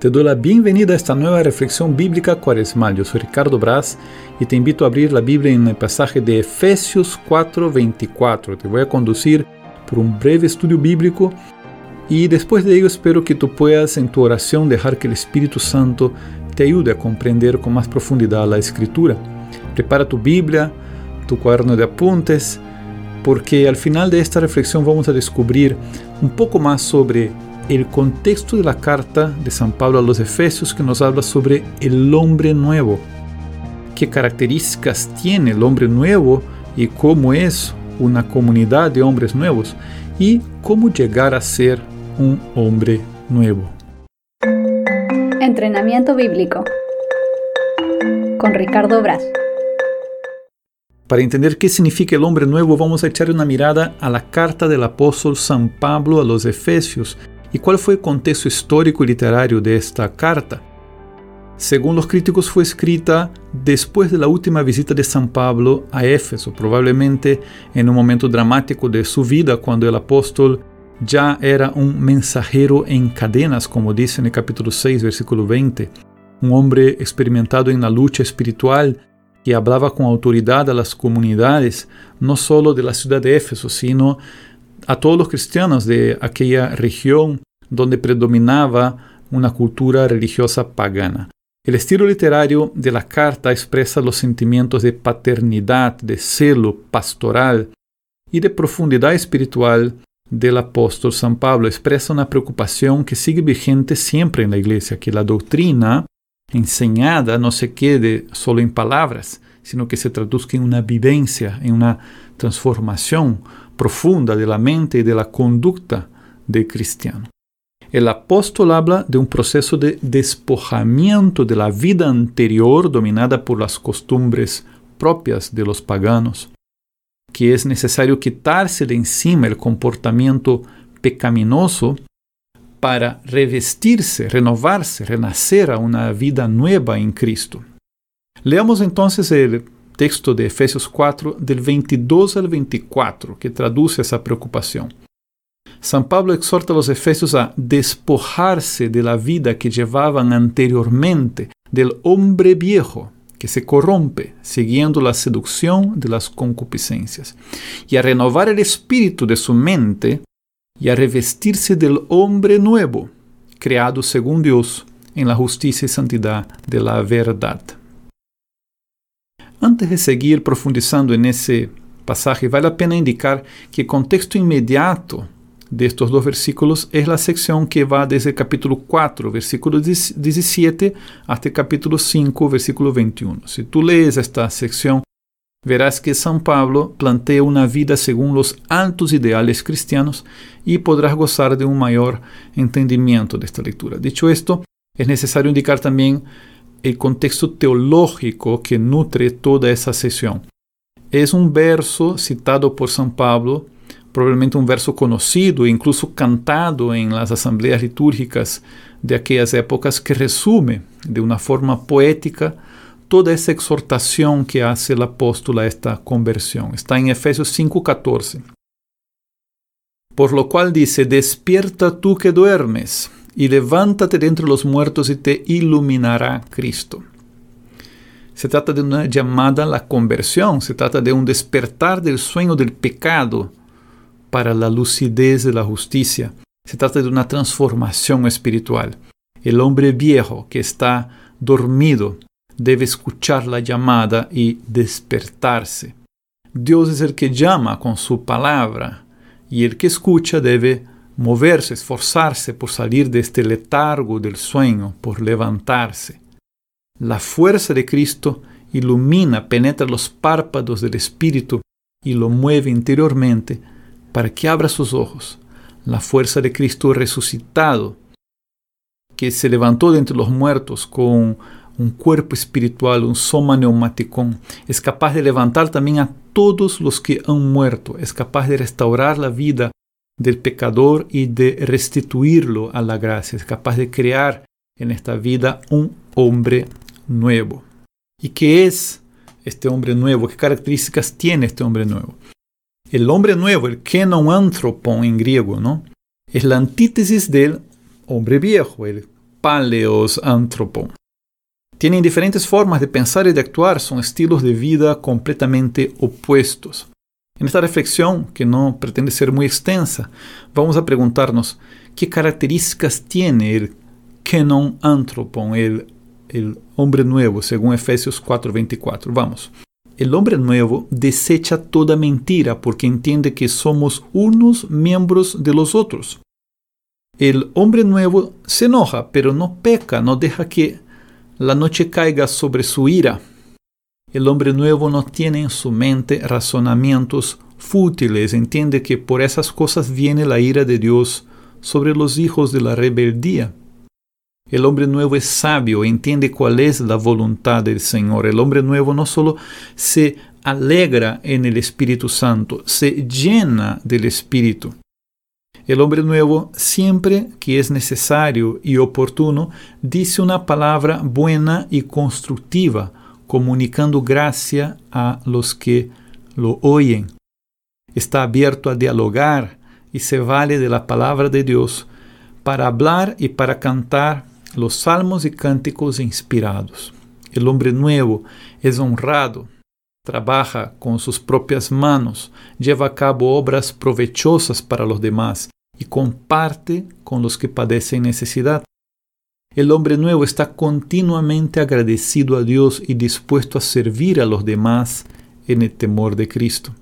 Te doy la bienvenida a esta nueva reflexión bíblica cuaresmal. Yo soy Ricardo Brás y te invito a abrir la Biblia en el pasaje de Efesios 4:24. Te voy a conducir por un breve estudio bíblico y después de ello espero que tú puedas en tu oración dejar que el Espíritu Santo te ayude a comprender con más profundidad la escritura. Prepara tu Biblia, tu cuaderno de apuntes, porque al final de esta vamos a descubrir un poco más sobre el contexto de la carta de San Pablo a los Efesios que nos habla sobre el hombre nuevo, qué características tiene el hombre nuevo y cómo es una comunidad de hombres nuevos y cómo llegar a ser un hombre nuevo. Entrenamiento bíblico con Ricardo Braz. Para entender qué significa el hombre nuevo, vamos a echar una mirada a la carta del apóstol San Pablo a los Efesios ¿Y cuál fue el contexto histórico y literario de esta carta? Según los críticos fue escrita después de la última visita de San Pablo a Éfeso, probablemente en un momento dramático de su vida cuando el apóstol ya era un mensajero en cadenas, como dice en el capítulo 6, versículo 20, un hombre experimentado en la lucha espiritual que hablaba con autoridad a las comunidades, no solo de la ciudad de Éfeso, sino a todos los cristianos de aquella región donde predominaba una cultura religiosa pagana. El estilo literario de la carta expresa los sentimientos de paternidad, de celo pastoral y de profundidad espiritual del apóstol San Pablo. Expresa una preocupación que sigue vigente siempre en la iglesia, que la doctrina enseñada no se quede solo en palabras, sino que se traduzca en una vivencia, en una transformación profunda de la mente y de la conducta del cristiano. El apóstol habla de un proceso de despojamiento de la vida anterior dominada por las costumbres propias de los paganos, que es necesario quitarse de encima el comportamiento pecaminoso para revestirse, renovarse, renacer a una vida nueva en Cristo. Leamos entonces el texto de Efesios 4, del 22 al 24, que traduce esa preocupación. San Pablo exhorta a los efesios a despojarse de la vida que llevaban anteriormente, del hombre viejo que se corrompe siguiendo la seducción de las concupiscencias, y a renovar el espíritu de su mente y a revestirse del hombre nuevo, creado según Dios en la justicia y santidad de la verdad. Antes de seguir profundizando en ese pasaje, vale la pena indicar que el contexto inmediato de estos dos versículos es la sección que va desde el capítulo 4, versículo 17, hasta el capítulo 5, versículo 21. Si tú lees esta sección, verás que San Pablo plantea una vida según los altos ideales cristianos y podrás gozar de un mayor entendimiento de esta lectura. Dicho esto, es necesario indicar también el contexto teológico que nutre toda esa sesión. Es un verso citado por San Pablo, probablemente un verso conocido, incluso cantado en las asambleas litúrgicas de aquellas épocas, que resume de una forma poética toda esa exhortación que hace el apóstol a esta conversión. Está en Efesios 5:14. Por lo cual dice, despierta tú que duermes y levántate de entre los muertos y te iluminará Cristo. Se trata de una llamada a la conversión, se trata de un despertar del sueño del pecado para la lucidez de la justicia. Se trata de una transformación espiritual. El hombre viejo que está dormido debe escuchar la llamada y despertarse. Dios es el que llama con su palabra y el que escucha debe moverse, esforzarse por salir de este letargo del sueño, por levantarse. La fuerza de Cristo ilumina, penetra los párpados del Espíritu y lo mueve interiormente para que abra sus ojos. La fuerza de Cristo resucitado, que se levantó de entre los muertos con un cuerpo espiritual, un soma neumático, es capaz de levantar también a todos los que han muerto, es capaz de restaurar la vida del pecador y de restituirlo a la gracia. Es capaz de crear en esta vida un hombre nuevo. ¿Y qué es este hombre nuevo? ¿Qué características tiene este hombre nuevo? El hombre nuevo, el kenon anthropon en griego, ¿no? Es la antítesis del hombre viejo, el paleos antropon. Tienen diferentes formas de pensar y de actuar, son estilos de vida completamente opuestos. En esta reflexión, que no pretende ser muy extensa, vamos a preguntarnos qué características tiene el kenon antropon, el, el hombre nuevo, según Efesios 4:24. Vamos. El hombre nuevo desecha toda mentira porque entiende que somos unos miembros de los otros. El hombre nuevo se enoja, pero no peca, no deja que la noche caiga sobre su ira. El hombre nuevo no tiene en su mente razonamientos fútiles, entiende que por esas cosas viene la ira de Dios sobre los hijos de la rebeldía. El hombre nuevo es sabio, entiende cuál es la voluntad del Señor. El hombre nuevo no solo se alegra en el Espíritu Santo, se llena del Espíritu. El hombre nuevo, siempre que es necesario y oportuno, dice una palabra buena y constructiva, comunicando gracia a los que lo oyen. Está abierto a dialogar y se vale de la palabra de Dios para hablar y para cantar los salmos y cánticos inspirados. El hombre nuevo es honrado, trabaja con sus propias manos, lleva a cabo obras provechosas para los demás y comparte con los que padecen necesidad. El hombre nuevo está continuamente agradecido a Dios y dispuesto a servir a los demás en el temor de Cristo.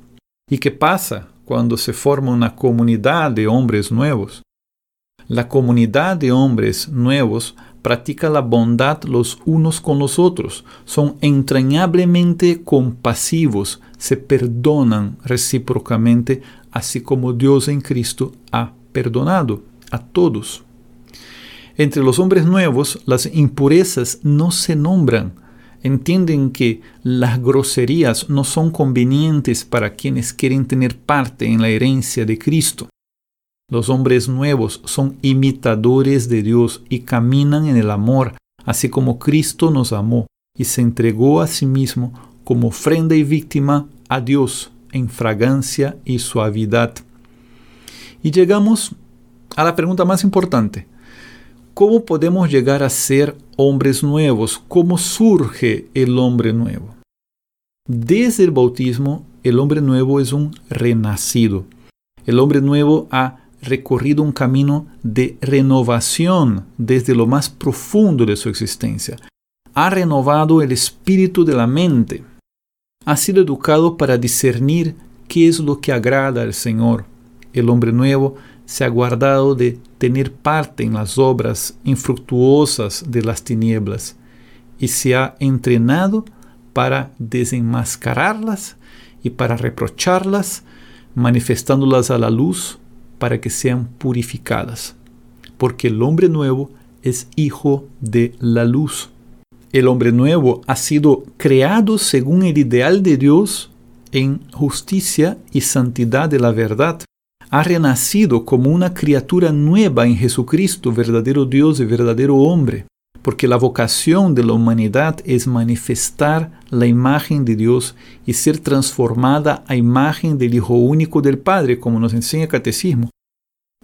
¿Y qué pasa cuando se forma una comunidad de hombres nuevos? La comunidad de hombres nuevos practica la bondad los unos con los otros, son entrañablemente compasivos, se perdonan recíprocamente, así como Dios en Cristo ha perdonado a todos. Entre los hombres nuevos, las impurezas no se nombran. Entienden que las groserías no son convenientes para quienes quieren tener parte en la herencia de Cristo. Los hombres nuevos son imitadores de Dios y caminan en el amor, así como Cristo nos amó y se entregó a sí mismo como ofrenda y víctima a Dios en fragancia y suavidad. Y llegamos a la pregunta más importante. ¿Cómo podemos llegar a ser hombres nuevos? ¿Cómo surge el hombre nuevo? Desde el bautismo, el hombre nuevo es un renacido. El hombre nuevo ha recorrido un camino de renovación desde lo más profundo de su existencia. Ha renovado el espíritu de la mente. Ha sido educado para discernir qué es lo que agrada al Señor el hombre nuevo se ha guardado de tener parte en las obras infructuosas de las tinieblas y se ha entrenado para desenmascararlas y para reprocharlas, manifestándolas a la luz para que sean purificadas. Porque el hombre nuevo es hijo de la luz. El hombre nuevo ha sido creado según el ideal de Dios en justicia y santidad de la verdad ha renacido como una criatura nueva en Jesucristo, verdadero Dios y verdadero hombre, porque la vocación de la humanidad es manifestar la imagen de Dios y ser transformada a imagen del Hijo único del Padre, como nos enseña el Catecismo.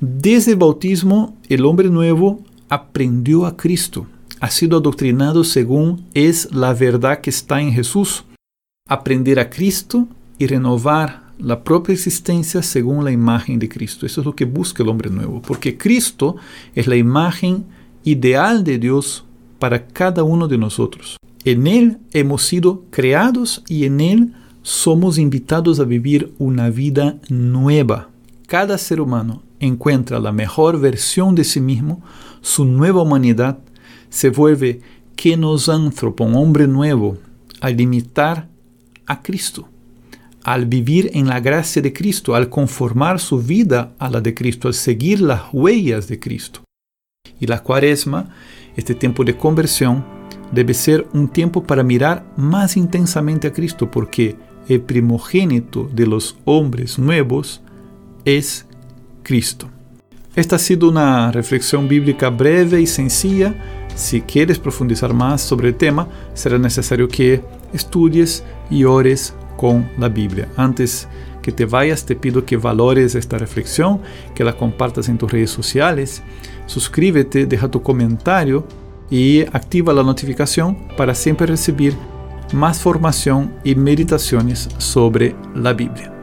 Desde el bautismo, el hombre nuevo aprendió a Cristo, ha sido adoctrinado según es la verdad que está en Jesús. Aprender a Cristo y renovar la propia existencia según la imagen de Cristo. Eso es lo que busca el hombre nuevo, porque Cristo es la imagen ideal de Dios para cada uno de nosotros. En Él hemos sido creados y en Él somos invitados a vivir una vida nueva. Cada ser humano encuentra la mejor versión de sí mismo, su nueva humanidad, se vuelve que nos antropo, un hombre nuevo, al imitar a Cristo al vivir en la gracia de Cristo, al conformar su vida a la de Cristo, al seguir las huellas de Cristo. Y la cuaresma, este tiempo de conversión, debe ser un tiempo para mirar más intensamente a Cristo, porque el primogénito de los hombres nuevos es Cristo. Esta ha sido una reflexión bíblica breve y sencilla. Si quieres profundizar más sobre el tema, será necesario que estudies y ores con la Biblia. Antes que te vayas, te pido que valores esta reflexión, que la compartas en tus redes sociales, suscríbete, deja tu comentario y activa la notificación para siempre recibir más formación y meditaciones sobre la Biblia.